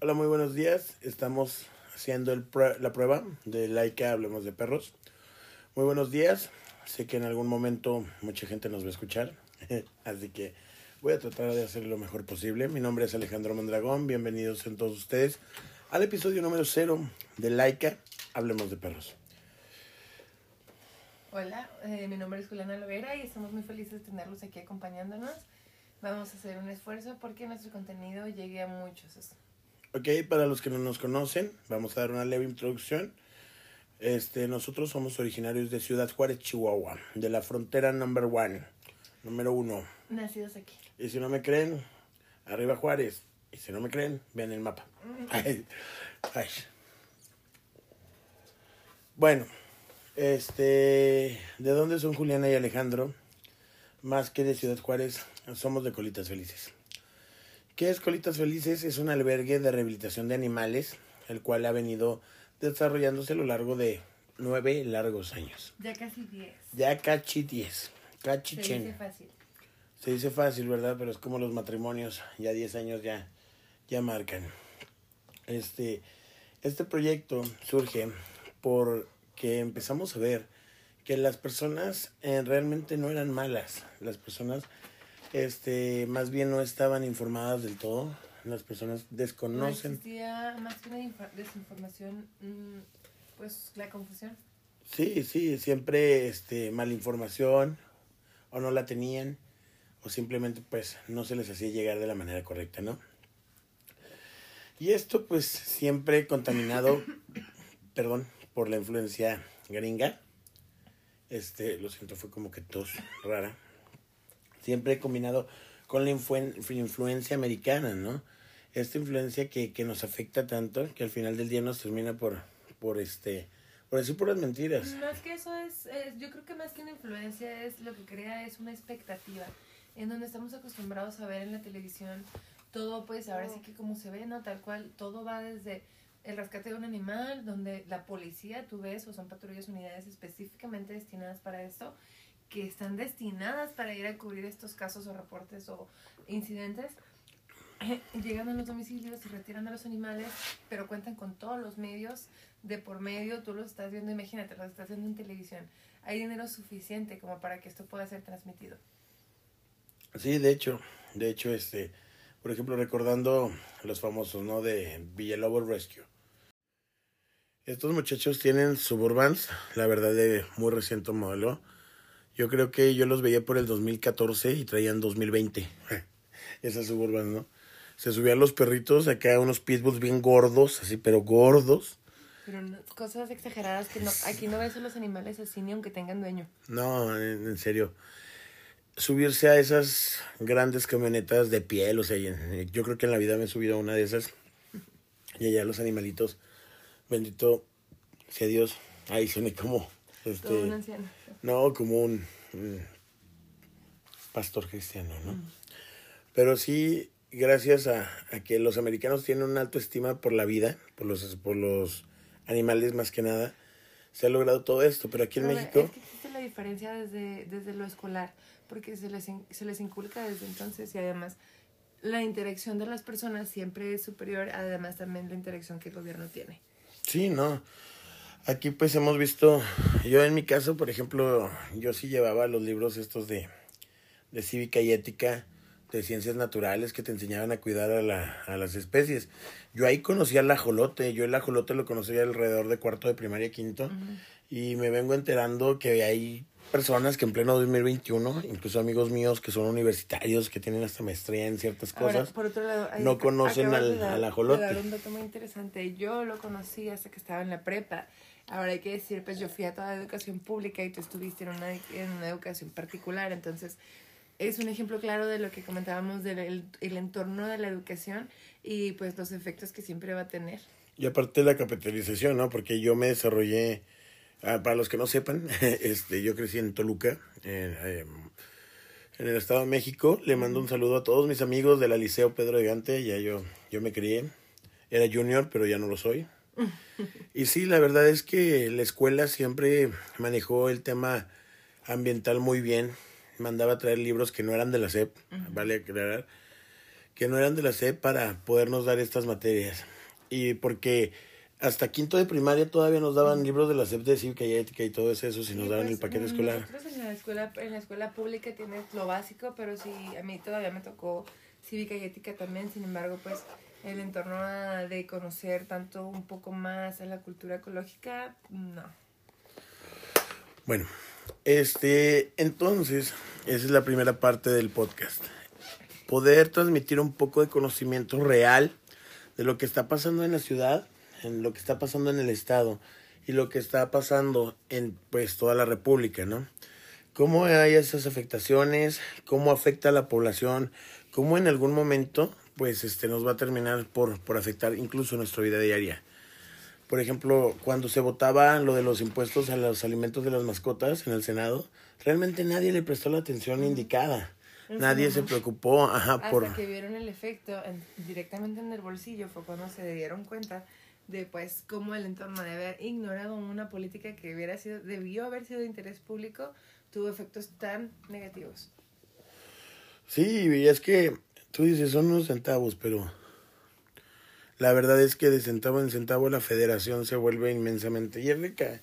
Hola, muy buenos días. Estamos haciendo el la prueba de Laika Hablemos de Perros. Muy buenos días. Sé que en algún momento mucha gente nos va a escuchar, así que voy a tratar de hacer lo mejor posible. Mi nombre es Alejandro Mondragón. Bienvenidos en todos ustedes al episodio número cero de Laika Hablemos de Perros. Hola, eh, mi nombre es Juliana Lovera y estamos muy felices de tenerlos aquí acompañándonos. Vamos a hacer un esfuerzo porque nuestro contenido llegue a muchos. Ok, para los que no nos conocen, vamos a dar una leve introducción. Este, nosotros somos originarios de Ciudad Juárez, Chihuahua, de la frontera number one, número uno. Nacidos aquí. Y si no me creen, arriba Juárez. Y si no me creen, vean el mapa. Ay, ay. Bueno, este, ¿de dónde son Juliana y Alejandro? Más que de Ciudad Juárez, somos de Colitas Felices. ¿Qué es Colitas Felices? Es un albergue de rehabilitación de animales, el cual ha venido desarrollándose a lo largo de nueve largos años. Ya casi diez. Ya casi diez. Cachi Se dice fácil. Se dice fácil, ¿verdad? Pero es como los matrimonios, ya diez años ya, ya marcan. Este, este proyecto surge porque empezamos a ver que las personas eh, realmente no eran malas. Las personas este, más bien no estaban informadas del todo. Las personas desconocen. No existía más que una desinformación, mm, pues la confusión. Sí, sí, siempre este, mala información o no la tenían o simplemente pues no se les hacía llegar de la manera correcta, ¿no? Y esto pues siempre contaminado, perdón, por la influencia gringa. Este, lo siento, fue como que tos rara siempre combinado con la influencia americana, ¿no? Esta influencia que, que, nos afecta tanto que al final del día nos termina por, por este, por decir puras mentiras. Más que eso es, yo creo que más que una influencia es lo que crea es una expectativa, en donde estamos acostumbrados a ver en la televisión todo, pues ahora sí que como se ve, ¿no? Tal cual, todo va desde el rescate de un animal, donde la policía, tú ves, o son patrullas unidades específicamente destinadas para esto, que están destinadas para ir a cubrir estos casos o reportes o incidentes, llegan a los domicilios y retiran a los animales, pero cuentan con todos los medios de por medio, tú los estás viendo, imagínate, los estás viendo en televisión. Hay dinero suficiente como para que esto pueda ser transmitido. Sí, de hecho, de hecho, este, por ejemplo, recordando los famosos, ¿no? De Villalobos Rescue. Estos muchachos tienen Suburbans, la verdad de muy reciente modelo yo creo que yo los veía por el 2014 y traían 2020. Esas suburban, ¿no? Se subían los perritos, acá unos pitbulls bien gordos, así, pero gordos. Pero cosas exageradas que no, aquí no ves a los animales así ni aunque tengan dueño. No, en, serio. Subirse a esas grandes camionetas de piel, o sea, yo creo que en la vida me he subido a una de esas. Y allá los animalitos, bendito sea Dios. Ahí soné como... Este, Todo un anciano. No, como un, pastor cristiano, ¿no? Pero sí, gracias a, que los americanos tienen una alta estima por la vida, por los, por los animales más que nada, se ha logrado todo esto. Pero aquí en México... Es que existe la diferencia desde, desde lo escolar, porque se les, se les inculca desde entonces y además la interacción de las personas siempre es superior, además también la interacción que el gobierno tiene. Sí, no. Aquí pues hemos visto, yo en mi caso, por ejemplo, yo sí llevaba los libros estos de, de cívica y ética, de ciencias naturales que te enseñaban a cuidar a, la, a las especies. Yo ahí conocía el ajolote, yo el ajolote lo conocía alrededor de cuarto de primaria, quinto, y me vengo enterando que hay personas que en pleno 2021, incluso amigos míos que son universitarios, que tienen hasta maestría en ciertas cosas, por otro lado, no conocen al, al ajolote. un dato muy interesante. Yo lo conocí hasta que estaba en la prepa Ahora hay que decir, pues yo fui a toda educación pública y tú estuviste en una, en una educación particular, entonces es un ejemplo claro de lo que comentábamos del el entorno de la educación y pues los efectos que siempre va a tener. Y aparte la capitalización, ¿no? Porque yo me desarrollé, ah, para los que no sepan, este, yo crecí en Toluca, en, en el Estado de México. Le mando un saludo a todos mis amigos de la Liceo Pedro de Gante, ya yo, yo me crié. Era junior, pero ya no lo soy. Y sí, la verdad es que la escuela siempre manejó el tema ambiental muy bien. Mandaba a traer libros que no eran de la SEP, vale aclarar. que no eran de la SEP para podernos dar estas materias. Y porque hasta quinto de primaria todavía nos daban libros de la SEP de cívica y ética y todo eso, si nos daban pues, el paquete mm, escolar. Nosotros en la escuela, en la escuela pública tienes lo básico, pero sí, a mí todavía me tocó cívica y ética también, sin embargo, pues el entorno de conocer tanto un poco más a la cultura ecológica, no. Bueno, este, entonces, esa es la primera parte del podcast. Poder transmitir un poco de conocimiento real de lo que está pasando en la ciudad, en lo que está pasando en el estado y lo que está pasando en pues toda la república, ¿no? Cómo hay esas afectaciones, cómo afecta a la población, cómo en algún momento pues este nos va a terminar por, por afectar incluso nuestra vida diaria. Por ejemplo, cuando se votaba lo de los impuestos a los alimentos de las mascotas en el Senado, realmente nadie le prestó la atención indicada. Nadie se preocupó ajá, Hasta por... que vieron el efecto en- directamente en el bolsillo fue cuando se dieron cuenta de pues cómo el entorno de haber ignorado una política que hubiera sido, debió haber sido de interés público, tuvo efectos tan negativos. Sí, y es que tú dices son unos centavos, pero la verdad es que de centavo en centavo la federación se vuelve inmensamente y es rica.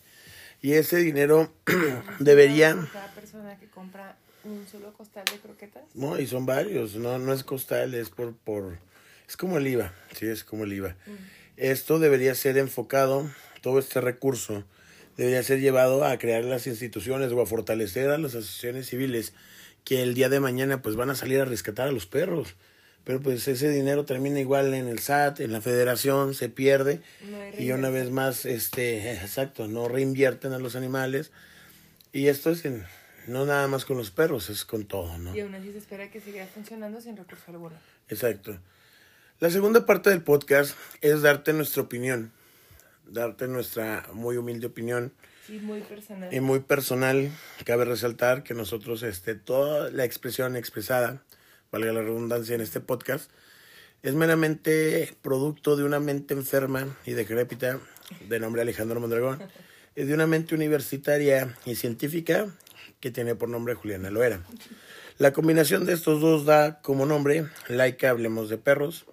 Y ese dinero debería, Cada persona que compra un solo costal de croquetas. no, y son varios, no, no es costal, es por, por, es como el IVA, sí, es como el IVA. Esto debería ser enfocado, todo este recurso debería ser llevado a crear las instituciones o a fortalecer a las asociaciones civiles que el día de mañana pues van a salir a rescatar a los perros. Pero pues ese dinero termina igual en el SAT, en la federación, se pierde No y una vez más, este, exacto, no reinvierten a los animales. Y esto es en, no nada más con los perros, es con todo, ¿no? Y aún así se espera que siga funcionando sin recurso alguno. Exacto. La segunda parte del podcast es darte nuestra opinión, darte nuestra muy humilde opinión Sí, muy personal. y muy personal. Cabe resaltar que nosotros, este, toda la expresión expresada, valga la redundancia en este podcast, es meramente producto de una mente enferma y decrépita de nombre Alejandro Mondragón y de una mente universitaria y científica que tiene por nombre Juliana Loera. La combinación de estos dos da como nombre Laika Hablemos de Perros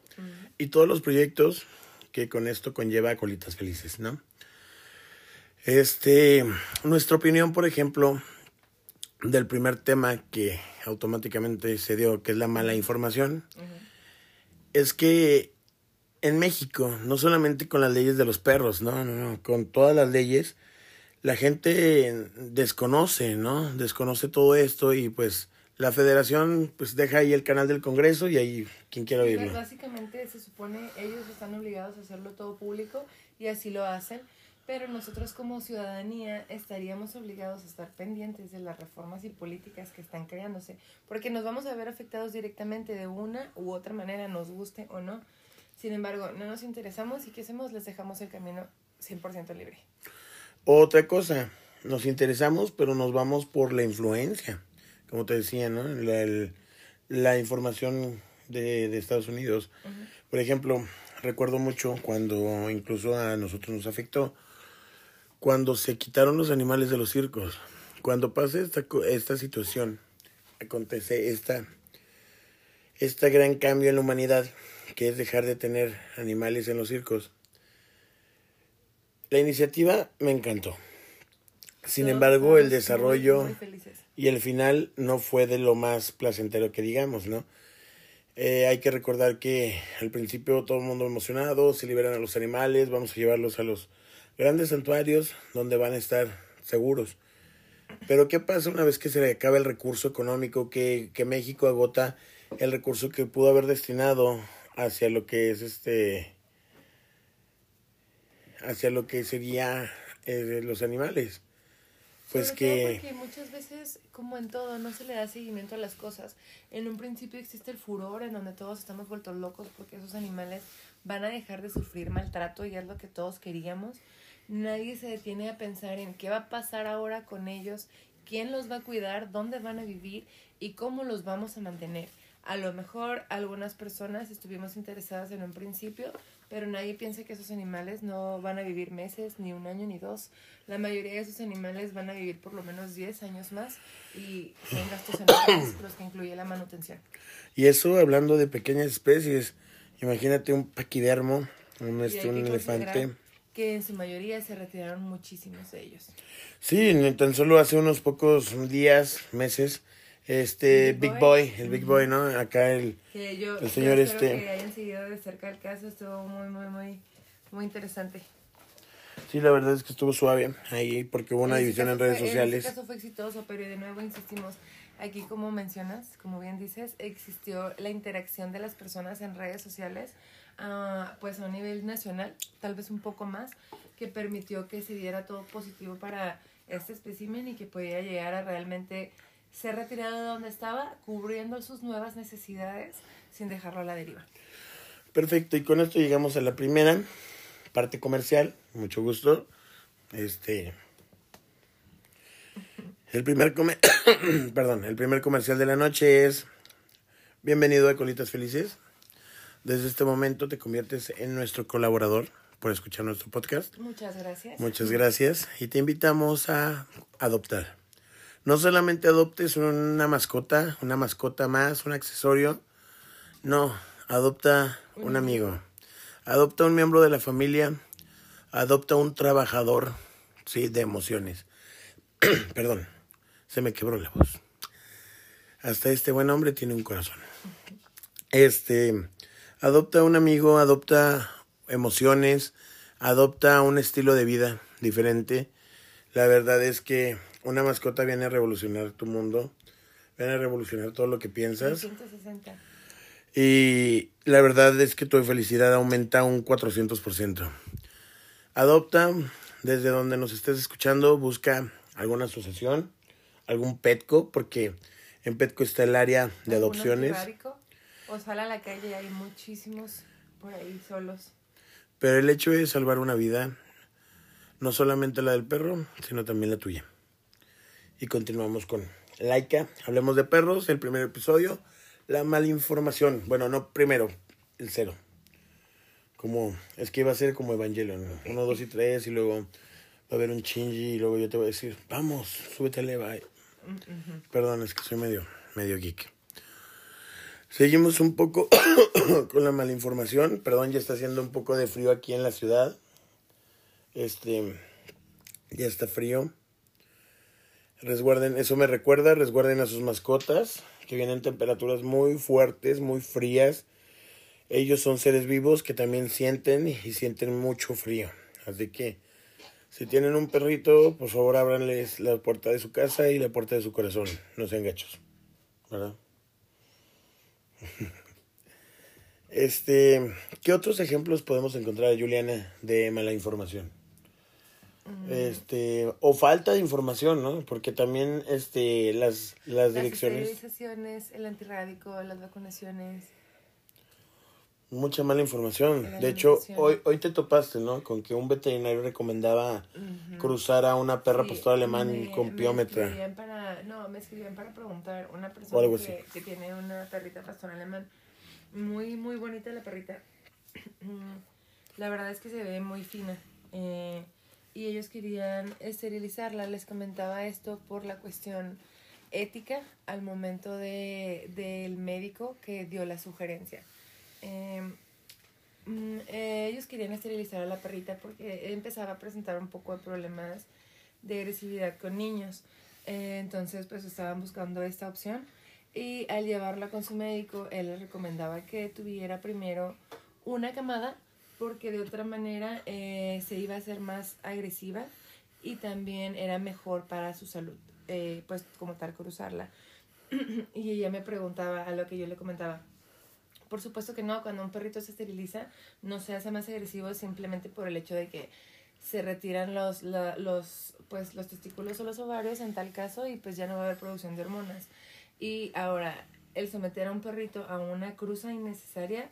y todos los proyectos que con esto conlleva Colitas Felices, ¿no? Este, nuestra opinión, por ejemplo, del primer tema que automáticamente se dio, que es la mala información, es que en México, no solamente con las leyes de los perros, no, no, no, con todas las leyes, la gente desconoce, ¿no? Desconoce todo esto y pues la federación pues deja ahí el canal del Congreso y ahí quien quiera Pues, oírlo. Básicamente se supone ellos están obligados a hacerlo todo público y así lo hacen, pero nosotros como ciudadanía estaríamos obligados a estar pendientes de las reformas y políticas que están creándose, porque nos vamos a ver afectados directamente de una u otra manera, nos guste o no. Sin embargo, no nos interesamos y ¿qué hacemos? Les dejamos el camino 100% libre. Otra cosa, nos interesamos, pero nos vamos por la influencia, como te decía, ¿no? La, el- la información de, de Estados Unidos. Por ejemplo, recuerdo mucho cuando incluso a nosotros nos afectó, cuando se quitaron los animales de los circos. Cuando pasa esta, esta situación, acontece esta, este gran cambio en la humanidad, que es dejar de tener animales en los circos. La iniciativa me encantó. Sin Todos embargo, el desarrollo muy, muy felices. y el final no fue de lo más placentero que digamos, ¿no? Eh, hay que recordar que al principio todo el mundo emocionado, se liberan a los animales, vamos a llevarlos a los grandes santuarios donde van a estar seguros. Pero ¿qué pasa una vez que se le acaba el recurso económico, que, que México agota el recurso que pudo haber destinado hacia lo que es este, hacia lo que sería eh, los animales? Pues Sobre que... porque muchas veces, como en todo, no se le da seguimiento a las cosas. En un principio existe el furor en donde todos estamos vueltos locos porque esos animales van a dejar de sufrir maltrato y es lo que todos queríamos. Nadie se detiene a pensar en qué va a pasar ahora con ellos, quién los va a cuidar, dónde van a vivir y cómo los vamos a mantener. A lo mejor algunas personas estuvimos interesadas en un principio, pero nadie piensa que esos animales no van a vivir meses, ni un año, ni dos. La mayoría de esos animales van a vivir por lo menos 10 años más y son gastos enormes los que incluye la manutención. Y eso hablando de pequeñas especies, imagínate un paquidermo, un, este, un elefante. Que en su mayoría se retiraron muchísimos de ellos. Sí, tan solo hace unos pocos días, meses, este El Big Big Boy. Boy, el Big Boy, ¿no? Acá el... Que yo, El yo señor espero este- que hayan seguido de cerca el caso, estuvo muy, muy, muy, muy interesante. Sí, la verdad es que estuvo suave ahí porque hubo una En división en redes fue- sociales. Este caso fue exitoso, pero de nuevo insistimos, aquí como mencionas, como bien dices, existió la interacción de las personas en redes sociales, ah, pues a un nivel nacional, tal vez un poco más, que permitió que se diera todo positivo para este espécimen y que pudiera llegar a realmente ser retirado de donde estaba, cubriendo sus nuevas necesidades sin dejarlo a la deriva. Perfecto, y con esto llegamos a la primera parte comercial. Mucho gusto. Este. El primer come- Perdón, el primer comercial de la noche es Bienvenido a Colitas Felices. Desde este momento te conviertes en nuestro colaborador por escuchar nuestro podcast. Muchas gracias. Muchas gracias y te invitamos a adoptar. No solamente adoptes una mascota, una mascota más, un accesorio. No, adopta un amigo. Adopta un miembro de la familia. Adopta un trabajador, sí, de emociones. Perdón, se me quebró la voz. Hasta este buen hombre tiene un corazón. Este, adopta un amigo, adopta emociones, adopta un estilo de vida diferente. La verdad es que una mascota viene a revolucionar tu mundo, viene a revolucionar todo lo que piensas. 160. Y la verdad es que tu felicidad aumenta un 400%. Adopta, desde donde nos estés escuchando, busca alguna asociación, algún Petco, porque en Petco está el área de ¿Algún adopciones. O sal a la calle, hay muchísimos por ahí solos. Pero el hecho es salvar una vida, no solamente la del perro, sino también la tuya. Y continuamos con Laika. Hablemos de perros, el primer episodio, la malinformación. Bueno, no primero, el cero. Como, es que iba a ser como Evangelion, ¿no? uno, dos y tres, y luego va a haber un chingy, y luego yo te voy a decir, vamos, súbete a Leva. Perdón, es que soy medio, medio geek. Seguimos un poco con la malinformación. Perdón, ya está haciendo un poco de frío aquí en la ciudad. Este, ya está frío. Resguarden, eso me recuerda, resguarden a sus mascotas, que vienen temperaturas muy fuertes, muy frías. Ellos son seres vivos que también sienten y sienten mucho frío. Así que, si tienen un perrito, por favor, ábranles la puerta de su casa y la puerta de su corazón. No sean gachos, ¿verdad? Este, ¿qué otros ejemplos podemos encontrar, Juliana, de mala información? Este, o falta de información, ¿no? Porque también este las las Las direcciones esterilizaciones, el antirrábico, las vacunaciones. mucha mala información. De hecho, hoy hoy te topaste, ¿no? Con que un veterinario recomendaba cruzar a una perra Sí, pastor alemán me- con me piómetra. escribían para, no, me escribían para preguntar. Una persona que, que tiene una perrita pastor alemán. Muy, muy bonita la perrita. La verdad es que se ve muy fina. eh, y ellos querían esterilizarla. Les comentaba esto por la cuestión ética al momento de, del médico que dio la sugerencia. Eh, mm, eh, ellos querían esterilizar a la perrita porque empezaba a presentar un poco de problemas de agresividad con niños. Eh, entonces, pues estaban buscando esta opción. Y al llevarla con su médico, él les recomendaba que tuviera primero una camada porque de otra manera eh, se iba a hacer más agresiva y también era mejor para su salud, eh, pues como tal cruzarla. y ella me preguntaba a lo que yo le comentaba. Por supuesto que no, cuando un perrito se esteriliza no se hace más agresivo simplemente por el hecho de que se retiran los, la- los, pues, los testículos o los ovarios en tal caso y pues ya no va a haber producción de hormonas. Y ahora, el someter a un perrito a una cruza innecesaria,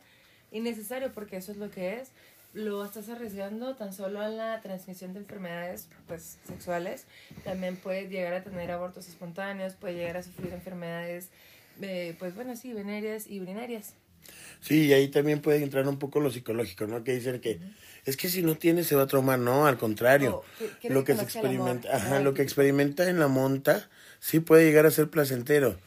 innecesario porque eso es lo que es, lo estás arriesgando tan solo a la transmisión de enfermedades pues, sexuales, también puede llegar a tener abortos espontáneos, puede llegar a sufrir enfermedades eh, pues bueno, sí, venéreas y urinarias. Sí, y ahí también puede entrar un poco lo psicológico, ¿no? Que dicen que es que si no tiene se va a traumar, no, al contrario. Oh, lo que se experimenta, Ajá. lo que experimenta en la monta sí puede llegar a ser placentero.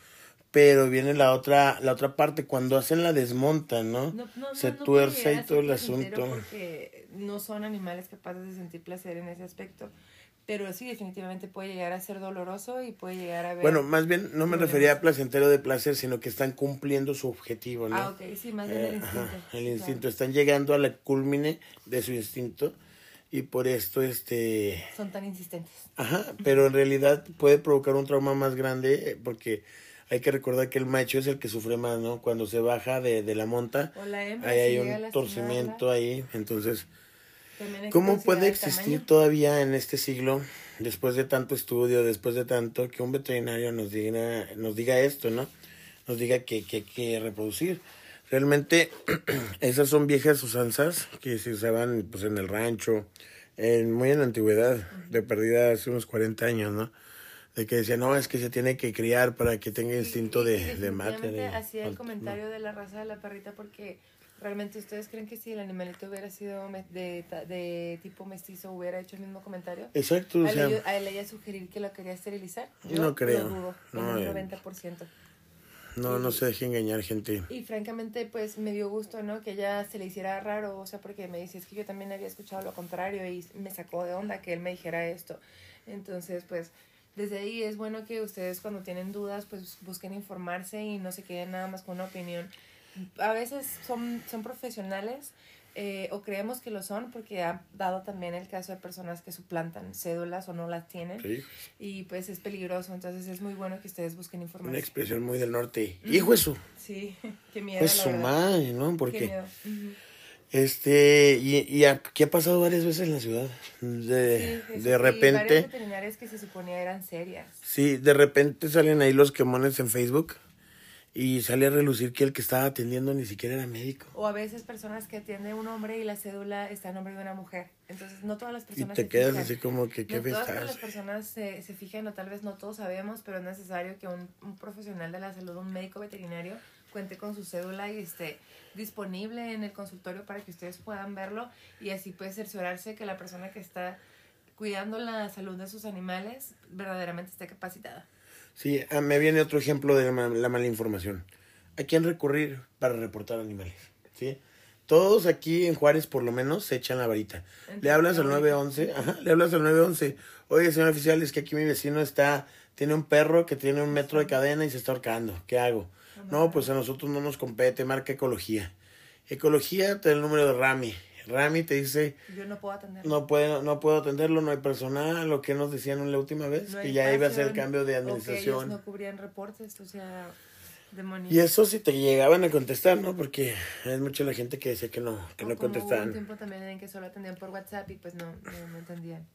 Pero viene la otra la otra parte cuando hacen la desmonta, ¿no? No, no, se no, tuerce a todo el asunto. Porque no son animales capaces de sentir placer en ese aspecto. Pero sí, definitivamente puede llegar a ser doloroso y puede llegar a ver. Bueno, más bien no me refería a placentero de placer, sino que están cumpliendo su objetivo, ¿no? Ah, ok, sí, más bien Eh, el instinto. ajá, el claro. instinto. Están llegando a la culmine de su instinto y por esto, este... Son tan insistentes. Ajá, pero en realidad puede provocar un trauma más grande eh, porque hay que recordar que el macho es el que sufre más, ¿no? Cuando se baja de, de la monta, O la hembra, ahí hay un torcimiento ahí. Entonces, ¿cómo puede existir todavía en este siglo, después de tanto estudio, después de tanto, que un veterinario nos diga, nos diga esto, ¿no? Nos diga que que hay que reproducir. Realmente, esas son viejas usanzas que se usaban pues en el rancho, en, muy en la antigüedad, de perdida hace unos 40 años, ¿no? De que decían, no, es que se tiene que criar para que tenga instinto y de, de mate. hacía el comentario de la raza de la perrita porque realmente ustedes creen que si el animalito hubiera sido de, de tipo mestizo hubiera hecho el mismo comentario. Exacto, ¿A sea, él, a él ella sugerir que lo quería esterilizar? Yo no creo. Lo dudo, No, en eh. un 90%. no, no se deje engañar, gente. Y francamente, pues me dio gusto, ¿no? Que ella se le hiciera raro, o sea, porque me dice, es que yo también había escuchado lo contrario y me sacó de onda que él me dijera esto. Entonces, pues, desde ahí es bueno que ustedes cuando tienen dudas, pues busquen informarse y no se queden nada más con una opinión. A veces son, son profesionales eh, o creemos que lo son porque ha dado también el caso de personas que suplantan cédulas o no las tienen Sí, y pues es peligroso, entonces es muy bueno que ustedes busquen una información. expresión muy del norte. Hijo de su, Sí, qué miedo. pues su madre, ¿no? Qué Porque. Ujú. Este, y, y aquí ha pasado varias veces en la ciudad. De, Sí, de repente, veterinarias que se suponía eran serias. sí, de repente salen ahí los quemones en Facebook y sale a relucir que el que estaba atendiendo ni siquiera era médico. O a veces personas que atiende un hombre y la cédula está en nombre de una mujer. Entonces, no todas las Y personas te se quedas fijan. así como que, ¿qué no todas estás? las personas se, se fijan, o tal vez no todos sabemos, pero es necesario que un, un profesional de la salud, un médico veterinario, cuente con su cédula y esté disponible en el consultorio para que ustedes puedan verlo y así puede cerciorarse que la persona que está cuidando la salud de sus animales verdaderamente esté capacitada. Sí, ah, me viene otro ejemplo de la mala información. ¿A quién recurrir para reportar animales? ¿Sí? Todos aquí en Juárez, por lo menos, se echan la varita. Le hablas al 911, ajá, le hablas al 911. Oye, señor oficial, es que aquí mi vecino está, tiene un perro que tiene un metro de cadena y se está ahorcando. ¿Qué hago? No, pues a nosotros no nos compete, marca ecología. Ecología, te da el número de Rami. Rami te dice, Yo no puedo atender. no puedo, no puedo atenderlo, no hay personal, lo que nos decían la última vez, No que ya iba a ser espacio, cambio de o que administración. ellos no cubrían reportes, o sea, demonios. Y eso sí te llegaban a contestar, ¿no? Porque hay mucha la gente que decía que no, que O no como hubo un contestaban. tiempo también en que solo atendían por WhatsApp y pues no, no, no entendían.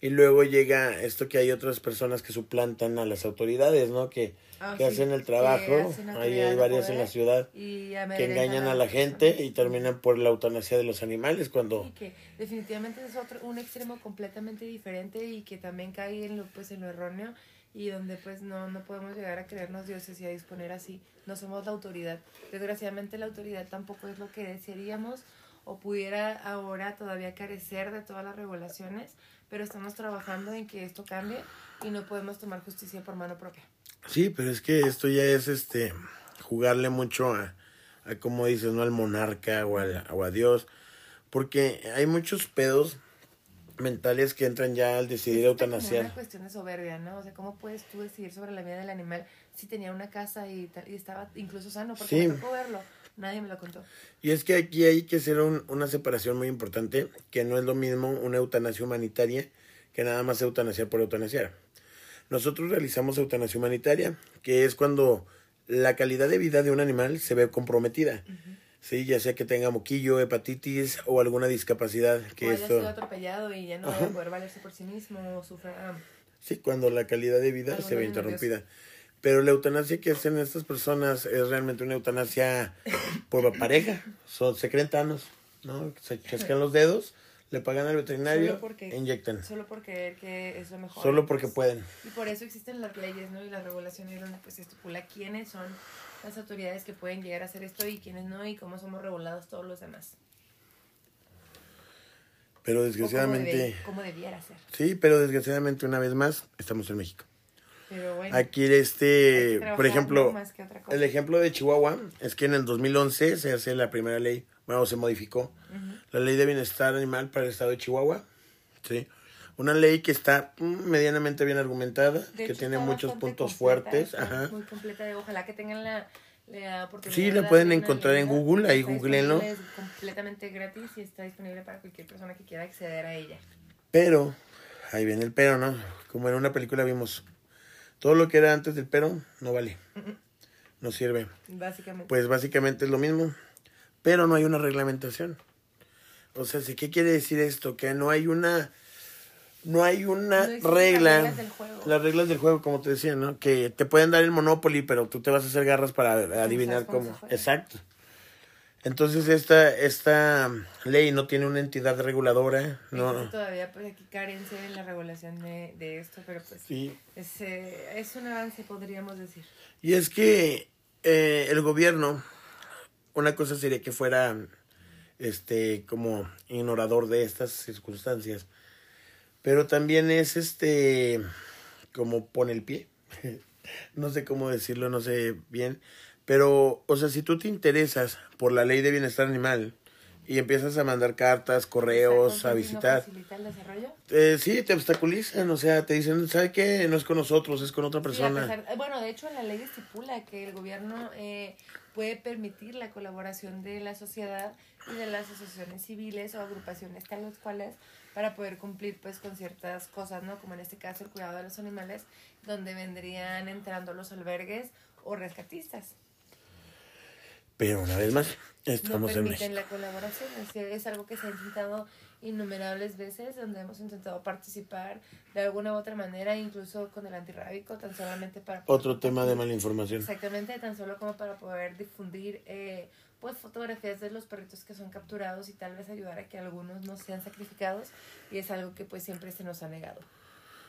Y luego llega esto que hay otras personas que suplantan a las autoridades, ¿no? Que, Ah, que sí, hacen el trabajo. hacen Ahí hay varias en la ciudad que engañan a las la gente y terminan por la eutanasia de los animales cuando... Y que definitivamente es otro, un extremo completamente diferente y que también cae en lo, pues, en lo erróneo y donde pues no, no podemos llegar a creernos dioses y a disponer así. No somos la autoridad. Desgraciadamente la autoridad tampoco es lo que desearíamos o pudiera ahora todavía carecer de todas las regulaciones, pero estamos trabajando en que esto cambie y no podemos tomar justicia por mano propia. Sí, pero es que esto ya es este jugarle mucho a, a como dices, ¿no? Al monarca o, al- o a Dios. Porque hay muchos pedos mentales que entran ya al decidir Es eutanasiar. una cuestión de soberbia, ¿no? O sea, ¿cómo puedes tú decidir sobre la vida del animal si tenía una casa y, tal- y estaba incluso sano? Porque Sí. me tocó verlo, nadie me lo contó. Y es que aquí hay que hacer un- una separación muy importante, que no es lo mismo una eutanasia humanitaria que nada más eutanasiar por eutanasiar. Nosotros realizamos eutanasia humanitaria, que es cuando la calidad de vida de un animal se ve comprometida. Sí, ya sea que tenga moquillo, hepatitis o alguna discapacidad que o haya esto sido atropellado y ya no va a poder valerse por sí mismo o sufra... ah, Sí, cuando la calidad de vida se ve interrumpida. Pero la eutanasia que hacen estas personas es realmente una eutanasia por pareja. Son, se creen tanos, ¿no? Se chascan los dedos, le pagan al veterinario, Solo porque- inyectan. Solo por creer que es lo mejor. Solo porque pues- pueden. Y por eso existen las leyes, ¿no? Y las regulaciones donde pues se estipula quiénes son las autoridades que pueden llegar a hacer esto y quiénes no y cómo somos regulados todos los demás. Pero desgraciadamente, cómo debiera ser. sí, pero desgraciadamente una vez más estamos en México. Pero bueno. Aquí este, por ejemplo, el ejemplo de Chihuahua es que en el 2011 se hace la primera ley, bueno, se modificó Ujú. la ley de bienestar animal para el estado de Chihuahua, ¿sí? Una ley que está medianamente bien argumentada, De que hecho, tiene muchos puntos completa, fuertes, está ajá. Muy completa. Ojalá que tengan la, la oportunidad. Sí, de la pueden encontrar en. Google, ahí googleenlo. Es completamente gratis y está disponible para cualquier persona que quiera acceder a ella. Pero, ahí viene el pero, ¿no? Como en una película vimos, todo lo que era antes del pero no vale, no sirve. Básicamente. Pues básicamente es lo mismo, pero no hay una reglamentación. O sea. ¿qué quiere decir esto? Que no hay una, no hay una No regla. Las reglas del juego. Las reglas del juego, como te decía, ¿no? Que te pueden dar el Monopoly, pero tú te vas a hacer garras para adivinar cómo. Exacto. Entonces esta, esta ley no tiene una entidad reguladora, no, todavía pues aquí carencia en la regulación de, de esto, pero pues sí. es, eh, es un avance, podríamos decir. Y es que eh, el gobierno, una cosa sería que fuera este como ignorador de estas circunstancias, pero también es este como pone el pie. no sé cómo decirlo, no sé bien, pero o sea, si tú te interesas por la ley de bienestar animal y empiezas a mandar cartas, correos, a entonces, ¿no visitar, el desarrollo? eh, sí, te obstaculizan, o sea, te dicen, ¿sabe qué? No es con nosotros, es con otra Sí, persona. pesar- eh, bueno, de hecho la ley estipula que el gobierno eh, puede permitir la colaboración de la sociedad y de las asociaciones civiles o agrupaciones tales cuales para poder cumplir pues con ciertas cosas, ¿no? Como en este caso el cuidado de los animales, donde vendrían entrando los albergues o rescatistas. Pero una vez más, No estamos en permiten México. la colaboración, es, algo que se ha intentado innumerables veces, donde hemos intentado participar de alguna u otra manera, incluso con el antirrábico, tan solamente para... poder Otro tema de mala información. Exactamente, tan solo como para poder difundir eh, pues fotografías de los perritos que son capturados y tal vez ayudar a que algunos no sean sacrificados y es algo que pues siempre se nos ha negado.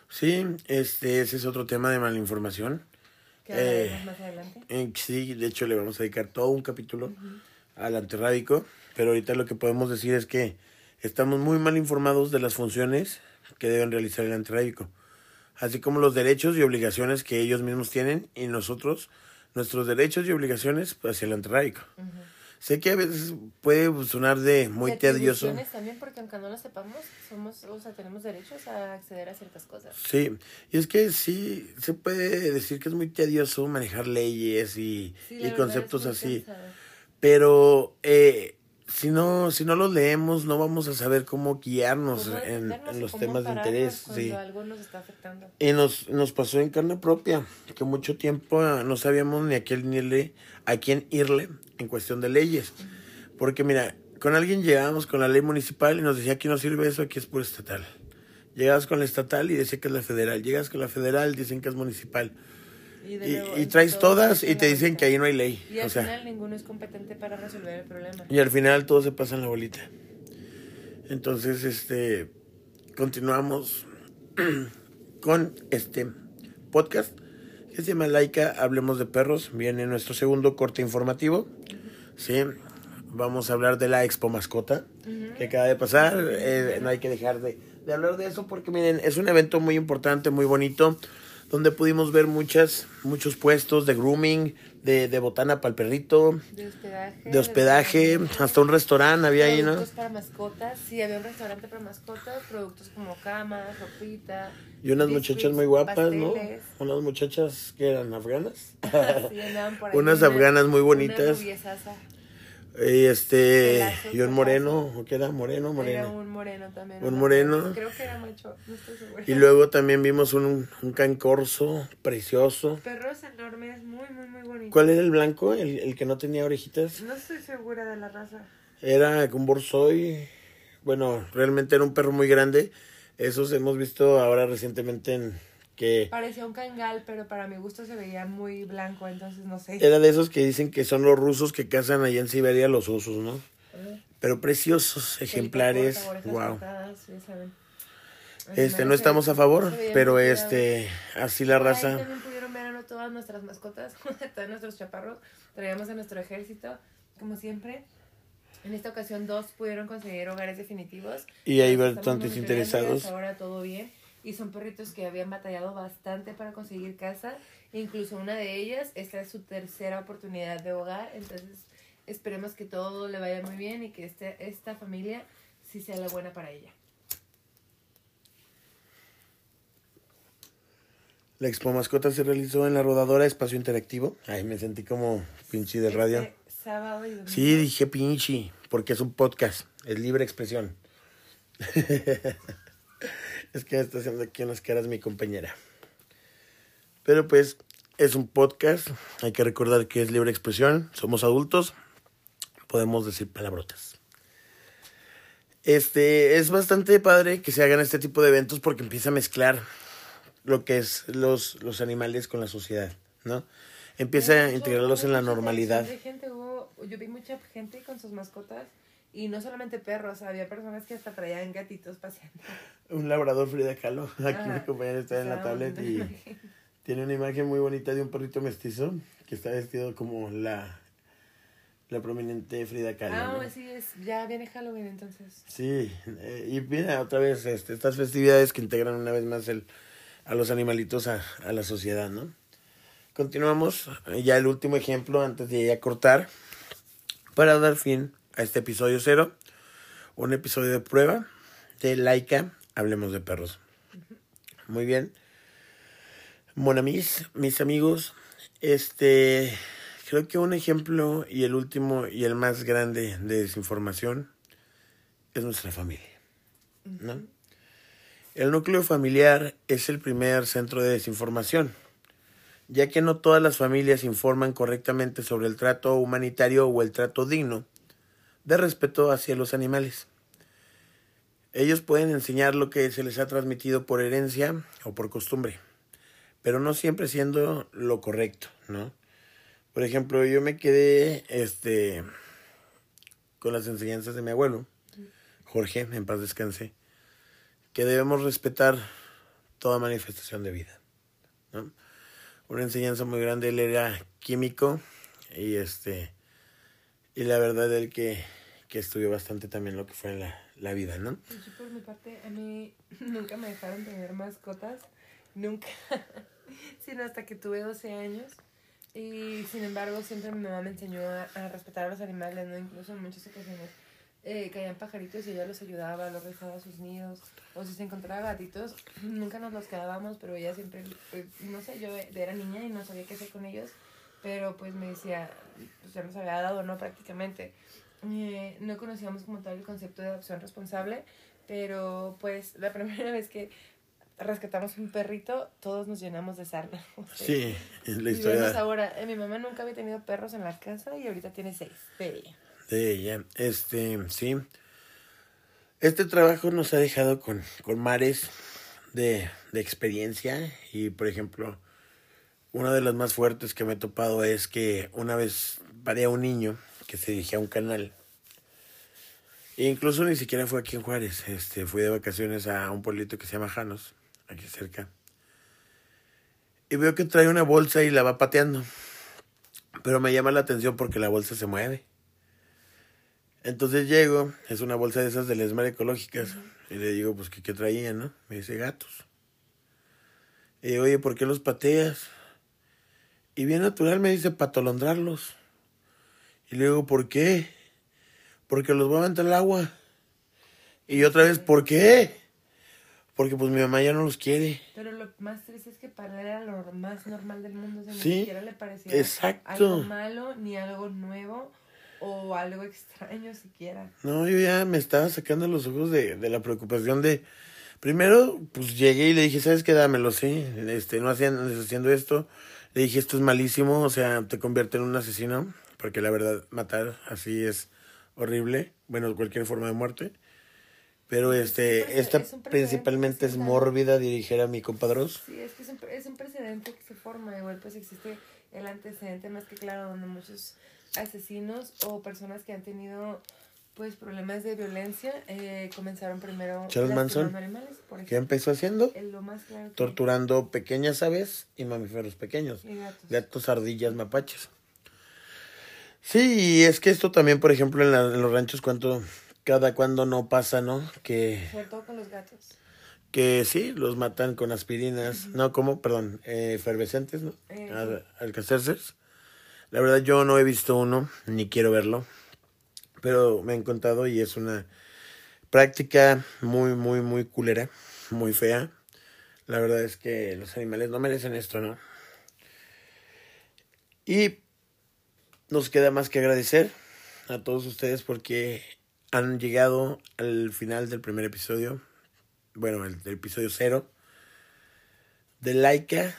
Sí, este, ese es otro tema de mala información. Que Eh, más adelante. Eh, Sí, de hecho le vamos a dedicar todo un capítulo al antirrábico, pero ahorita lo que podemos decir es que estamos muy mal informados de las funciones que deben realizar el antirrábico, así como los derechos y obligaciones que ellos mismos tienen y nosotros, nuestros derechos y obligaciones hacia el antirrábico. Sé que a veces puede sonar de muy tedioso. también porque aunque no lo sepamos, somos, o sea, tenemos derechos a acceder a ciertas cosas. Sí, y es que sí, se puede decir que es muy tedioso manejar leyes y, Sí, y conceptos así. cansado. Pero eh, si no si no los leemos, no vamos a saber cómo guiarnos Cómo en, los temas de pararnos interés. Sí. algo nos está afectando. Y nos, nos pasó en carne propia, que mucho tiempo ah, no sabíamos ni a quién irle, a quién irle en cuestión de leyes. Porque mira, con alguien llegábamos con la ley municipal y nos decía aquí no sirve eso, aquí es puro estatal. Llegabas con la estatal y decía que es la federal. Llegas con la federal, dicen que es municipal. Y, Y, y traes todas y te dicen que ahí no hay ley. Y al O sea, final ninguno es competente para resolver el problema. y al final todo se pasa en la bolita. Entonces, este, continuamos con este podcast que se llama Laika, Hablemos de Perros. Viene nuestro segundo corte informativo. Sí, vamos a hablar de la Expo Mascota que acaba de pasar. Eh, no hay que dejar de, de hablar de eso porque miren, es un evento muy importante, muy bonito, donde pudimos ver muchas, muchos puestos de grooming, de, de botana para el perrito, De hospedaje. de hospedaje, hasta un restaurante había ahí, ¿no? Productos para mascotas. Sí, había un restaurante para mascotas. Productos como camas, ropita. Y unas biscuits, muchachas muy guapas, ¿no? pasteles. Unas muchachas que eran afganas. Sí, andaban por ahí. Unas Una- afganas muy una bonitas. rubiezaza. Y este, Pelazos, y un ojazos. moreno, ¿o qué era? Moreno, Era moreno. un moreno también. Un ¿no? moreno. Creo que era macho, no estoy segura. Y luego también vimos un, un cancorso precioso. Perros enormes, muy, muy, muy bonitos. ¿Cuál era el blanco? El, el que no tenía orejitas. No estoy segura de la raza. Era un borzoi. Bueno, realmente era un perro muy grande. Esos hemos visto ahora recientemente en que Parecía un cangal, pero para mi gusto se veía muy blanco, entonces no sé. era de esos que dicen que son los rusos que cazan allá en Siberia los osos, ¿no? pero preciosos ejemplares. Porta, Wow. saben. Este, no estamos a favor, pero este, así la ahí raza. también pudieron ver a todas nuestras mascotas, todos nuestros chaparros. Traíamos a nuestro ejército, como siempre. En esta ocasión dos pudieron conseguir hogares definitivos. Y bastantes monitoreando y interesados. Ahora todo bien. Y son perritos que habían batallado bastante para conseguir casa. Incluso una de ellas, esta es su tercera oportunidad de hogar. Entonces esperemos que todo le vaya muy bien y que este, esta familia sí sea la buena para ella. La Expo Mascota se realizó en la rodadora Espacio Interactivo. Ay, me sentí como pinche radio. Este sábado y domingo. Sí, dije pinche, porque es un podcast, es libre expresión. es que me está haciendo aquí unas caras mi compañera. Pero pues, es un podcast, hay que recordar que es libre expresión, somos adultos, podemos decir palabrotas. Este, es bastante padre que se hagan este tipo de eventos porque empieza a mezclar lo que es los, los animales con la sociedad, ¿no? Empieza a integrarlos en la normalidad. gente, hubo- yo vi mucha gente con sus mascotas y no solamente perros, había personas que hasta traían gatitos paseando. Un labrador Frida Kahlo. Aquí mi compañero está en la tablet y imagen. tiene una imagen muy bonita de un perrito mestizo que está vestido como la, la prominente Frida Kahlo. Ah, ¿no? sí, es, ya viene Halloween entonces. Sí, eh, y mira, otra vez este, estas festividades que integran una vez más el, a los animalitos a, a la sociedad, ¿no? Continuamos, eh, ya el último ejemplo antes de ya cortar, para dar fin a este episodio cero, un episodio de prueba de Laika, Hablemos de Perros. Muy bien. Monamis, mis amigos, este, creo que un ejemplo y el último y el más grande de desinformación es nuestra familia, ¿no? El núcleo familiar es el primer centro de desinformación, ya que no todas las familias informan correctamente sobre el trato humanitario o el trato digno de respeto hacia los animales. Ellos pueden enseñar lo que se les ha transmitido por herencia o por costumbre, pero no siempre siendo lo correcto, ¿no? Por ejemplo, yo me quedé este con las enseñanzas de mi abuelo, Jorge, en paz descanse, que debemos respetar toda manifestación de vida. Una enseñanza muy grande, él era químico y este y la verdad él que, que estudió bastante también lo que fue la, la vida, ¿no? Yo por mi parte, a mí nunca me dejaron tener mascotas, nunca, sino hasta que tuve 12 años. Y sin embargo, siempre mi mamá me enseñó a, a respetar a los animales, ¿no? Incluso en muchas ocasiones eh, caían pajaritos y ella los ayudaba, los rezaba a sus nidos. O si se encontraba gatitos, nunca nos los quedábamos, pero ella siempre, pues, no sé, yo era niña y no sabía qué hacer con ellos. Pero pues me decía, pues ya nos había dado, ¿no? Prácticamente. Eh, no conocíamos como tal el concepto de adopción responsable, pero pues la primera vez que rescatamos un perrito, todos nos llenamos de sarna. Sí, es la y vemos historia ahora, eh, mi mamá nunca había tenido perros en la casa y ahorita tiene seis de ella. de ella. Este, sí. Este trabajo nos ha dejado con, con mares de, de experiencia y, por ejemplo, una de las más fuertes que me he topado es que una vez paré a un niño que se dirigía a un canal. E incluso ni siquiera fue aquí en Juárez. Este, fui de vacaciones a un pueblito que se llama Janos, aquí cerca. Y veo que trae una bolsa y la va pateando. Pero me llama la atención porque la bolsa se mueve. Entonces llego, es una bolsa de esas de Lesmar ecológicas. Y le digo, pues, ¿qué, qué traían, no? Me dice, gatos. Y digo, oye, ¿por qué los pateas? Y bien natural me dice, patolondrarlos. Y le digo, ¿por qué? Porque los voy a aventar al agua. Y otra vez, ¿por qué? Porque pues mi mamá ya no los quiere. Pero lo más triste es que para él era lo más normal del mundo. O sea, Sí, ni siquiera le parecía exacto. algo malo, ni algo nuevo, o algo extraño siquiera. No, yo ya me estaba sacando los ojos de, de la preocupación de... Primero, pues llegué y le dije, ¿sabes qué? Dámelo, sí. Este, no hacían, haciendo esto. Le dije, esto es malísimo, o sea, te convierte en un asesino. Porque la verdad, matar así es horrible. Bueno, cualquier forma de muerte. Pero este, prece- esta es principalmente es mórbida, dirigir a mi compadros. Sí, es que es un, es un precedente que se forma. Igual pues existe el antecedente más que claro donde muchos asesinos o personas que han tenido pues problemas de violencia. Eh, comenzaron primero Charles Manson, animales, por ¿Qué empezó haciendo? Lo más claro que- Torturando pequeñas aves y mamíferos pequeños. y gatos. Gatos, ardillas, mapaches. Sí, y es que esto también, por ejemplo, en, la- en los ranchos, cuánto, cada cuando no pasa, ¿no? Que, Sobre todo con los gatos. que sí, los matan con aspirinas, no, ¿cómo? Perdón, eh, efervescentes, ¿no? Eh, Al- Alcacerces. La verdad yo no he visto uno, ni quiero verlo, pero me han contado y es una práctica muy, muy, muy culera, muy fea. La verdad es que los animales no merecen esto, ¿no? Y nos queda más que agradecer a todos ustedes porque han llegado al final del primer episodio, bueno, el, del episodio cero de Laika,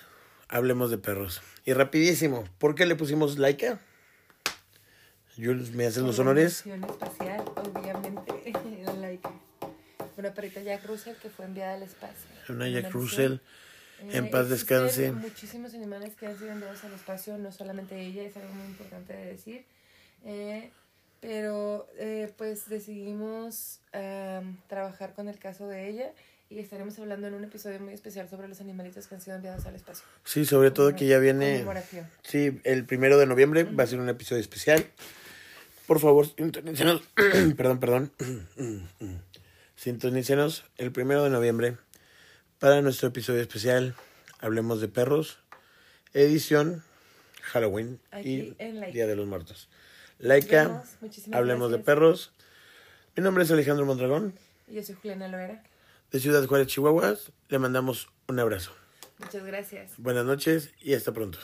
Hablemos de Perros. Y rapidísimo, ¿por qué le pusimos Laika? Jules, ¿me haces los honores? Espacial, obviamente. Una perrita Jack Russell que fue enviada al espacio. Una Jack Russell. En paz existen descanse. Muchísimos animales que han sido enviados al espacio, no solamente ella, es algo muy importante de decir. Eh, pero eh, pues decidimos am, trabajar con el caso de ella y estaremos hablando en un episodio muy especial sobre los animalitos que han sido enviados al espacio. Sí, sobre todo que ya viene... Sí, el primero de noviembre va a ser un episodio especial. Por favor, sintonícenos. perdón, perdón. sintonícenos el primero de noviembre para nuestro episodio especial. Hablemos de perros. Edición Halloween Aquí y. Día de los Muertos. Laika, hablemos de perros. Mi nombre es Alejandro Mondragón, Y Yo soy Juliana Loera. de Ciudad Juárez, Chihuahua. Le mandamos un abrazo. Muchas gracias. Buenas noches y hasta pronto.